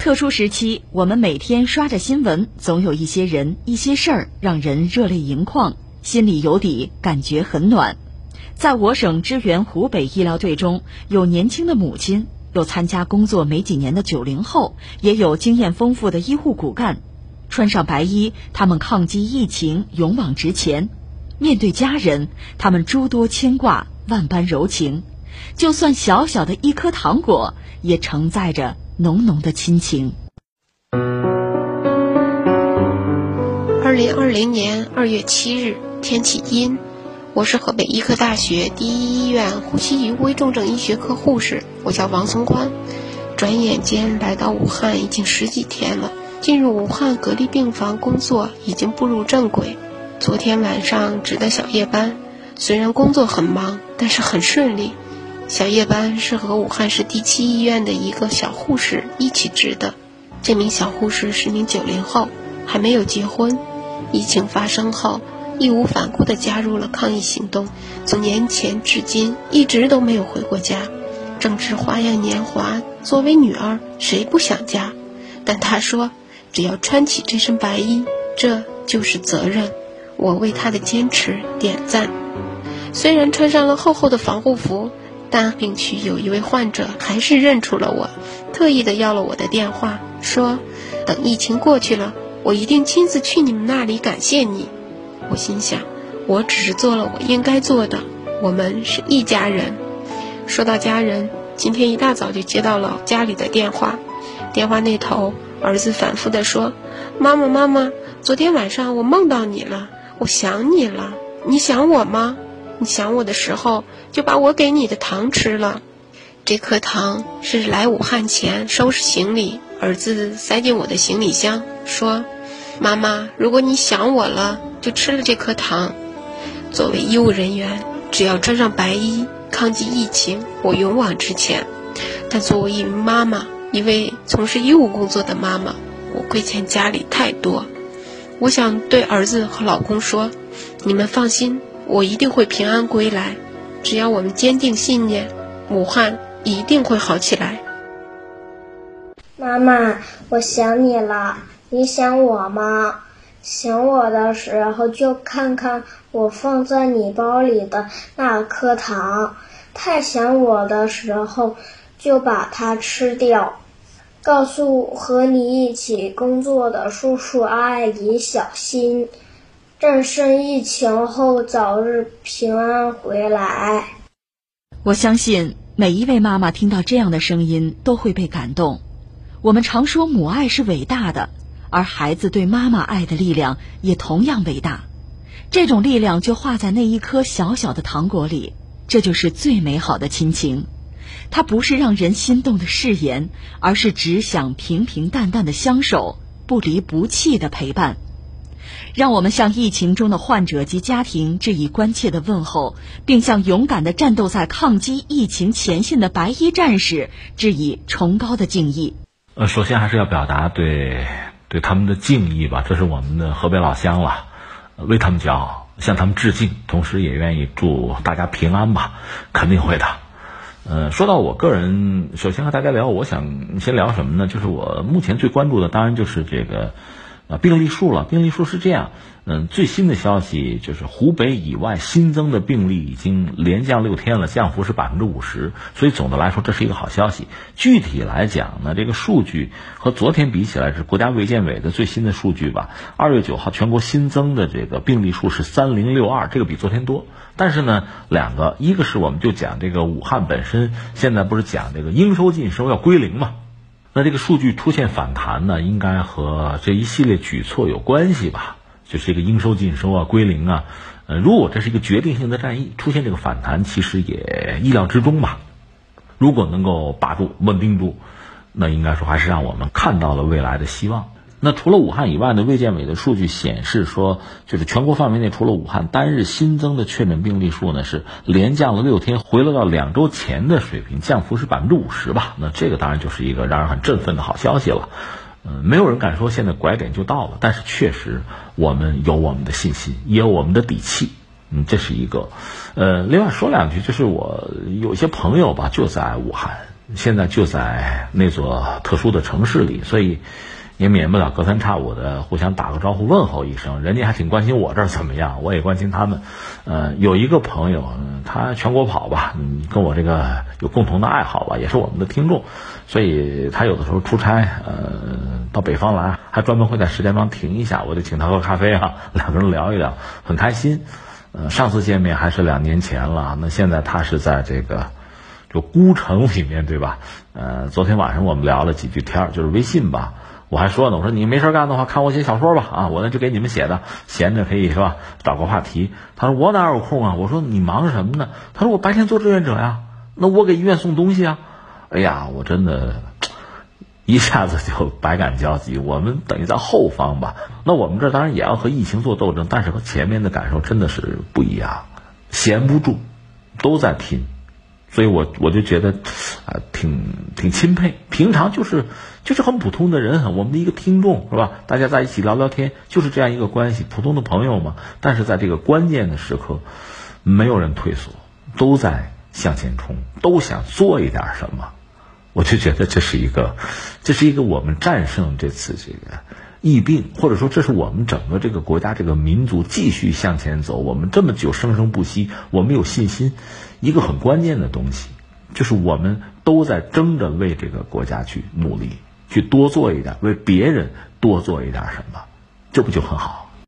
特殊时期，我们每天刷着新闻，总有一些人、一些事儿让人热泪盈眶，心里有底，感觉很暖。在我省支援湖北医疗队中，有年轻的母亲，有参加工作没几年的九零后，也有经验丰富的医护骨干。穿上白衣，他们抗击疫情，勇往直前；面对家人，他们诸多牵挂，万般柔情。就算小小的一颗糖果，也承载着。浓浓的亲情。二零二零年二月七日，天气阴。我是河北医科大学第一医院呼吸与危重症医学科护士，我叫王松宽。转眼间来到武汉已经十几天了，进入武汉隔离病房工作已经步入正轨。昨天晚上值的小夜班，虽然工作很忙，但是很顺利。小夜班是和武汉市第七医院的一个小护士一起值的。这名小护士是名九零后，还没有结婚。疫情发生后，义无反顾地加入了抗疫行动。从年前至今，一直都没有回过家。正值花样年华，作为女儿，谁不想家？但她说，只要穿起这身白衣，这就是责任。我为她的坚持点赞。虽然穿上了厚厚的防护服。但病区有一位患者还是认出了我，特意的要了我的电话，说等疫情过去了，我一定亲自去你们那里感谢你。我心想，我只是做了我应该做的，我们是一家人。说到家人，今天一大早就接到了家里的电话，电话那头儿子反复的说：“妈妈妈妈，昨天晚上我梦到你了，我想你了，你想我吗？”你想我的时候，就把我给你的糖吃了。这颗糖是来武汉前收拾行李，儿子塞进我的行李箱，说：“妈妈，如果你想我了，就吃了这颗糖。”作为医务人员，只要穿上白衣抗击疫情，我勇往直前。但作为一名妈妈，一位从事医务工作的妈妈，我亏欠家里太多。我想对儿子和老公说：“你们放心。”我一定会平安归来，只要我们坚定信念，武汉一定会好起来。妈妈，我想你了，你想我吗？想我的时候就看看我放在你包里的那颗糖，太想我的时候就把它吃掉。告诉和你一起工作的叔叔阿姨小心。战胜疫情后，早日平安回来。我相信每一位妈妈听到这样的声音都会被感动。我们常说母爱是伟大的，而孩子对妈妈爱的力量也同样伟大。这种力量就化在那一颗小小的糖果里，这就是最美好的亲情。它不是让人心动的誓言，而是只想平平淡淡的相守，不离不弃的陪伴。让我们向疫情中的患者及家庭致以关切的问候，并向勇敢的战斗在抗击疫情前线的白衣战士致以崇高的敬意。呃，首先还是要表达对对他们的敬意吧，这是我们的河北老乡了，为他们骄傲，向他们致敬，同时也愿意祝大家平安吧，肯定会的。呃，说到我个人，首先和大家聊，我想先聊什么呢？就是我目前最关注的，当然就是这个。啊，病例数了，病例数是这样，嗯，最新的消息就是湖北以外新增的病例已经连降六天了，降幅是百分之五十，所以总的来说这是一个好消息。具体来讲呢，这个数据和昨天比起来是国家卫健委的最新的数据吧。二月九号全国新增的这个病例数是三零六二，这个比昨天多。但是呢，两个，一个是我们就讲这个武汉本身现在不是讲这个应收尽收要归零嘛。那这个数据出现反弹呢，应该和这一系列举措有关系吧？就是这个应收尽收啊，归零啊。呃，如果这是一个决定性的战役，出现这个反弹，其实也意料之中吧。如果能够把住、稳定住，那应该说还是让我们看到了未来的希望。那除了武汉以外呢？卫健委的数据显示说，就是全国范围内除了武汉，单日新增的确诊病例数呢是连降了六天，回落到两周前的水平，降幅是百分之五十吧。那这个当然就是一个让人很振奋的好消息了。嗯，没有人敢说现在拐点就到了，但是确实我们有我们的信心，也有我们的底气。嗯，这是一个。呃，另外说两句，就是我有些朋友吧就在武汉。现在就在那座特殊的城市里，所以也免不了隔三差五的互相打个招呼问候一声。人家还挺关心我这儿怎么样，我也关心他们。呃，有一个朋友，他全国跑吧，嗯，跟我这个有共同的爱好吧，也是我们的听众，所以他有的时候出差，呃，到北方来，还专门会在石家庄停一下，我就请他喝咖啡啊，两个人聊一聊，很开心。呃，上次见面还是两年前了，那现在他是在这个。就孤城里面对吧？呃，昨天晚上我们聊了几句天儿就是微信吧。我还说呢，我说你没事干的话，看我写小说吧。啊，我呢就给你们写的，闲着可以是吧？找个话题。他说我哪有空啊？我说你忙什么呢？他说我白天做志愿者呀。那我给医院送东西啊。哎呀，我真的，一下子就百感交集。我们等于在后方吧。那我们这当然也要和疫情做斗争，但是和前面的感受真的是不一样，闲不住，都在拼。所以，我我就觉得，啊，挺挺钦佩。平常就是就是很普通的人，我们的一个听众是吧？大家在一起聊聊天，就是这样一个关系，普通的朋友嘛。但是在这个关键的时刻，没有人退缩，都在向前冲，都想做一点什么。我就觉得这是一个，这是一个我们战胜这次这个疫病，或者说这是我们整个这个国家这个民族继续向前走。我们这么久生生不息，我们有信心。一个很关键的东西，就是我们都在争着为这个国家去努力，去多做一点，为别人多做一点什么，这不就很好？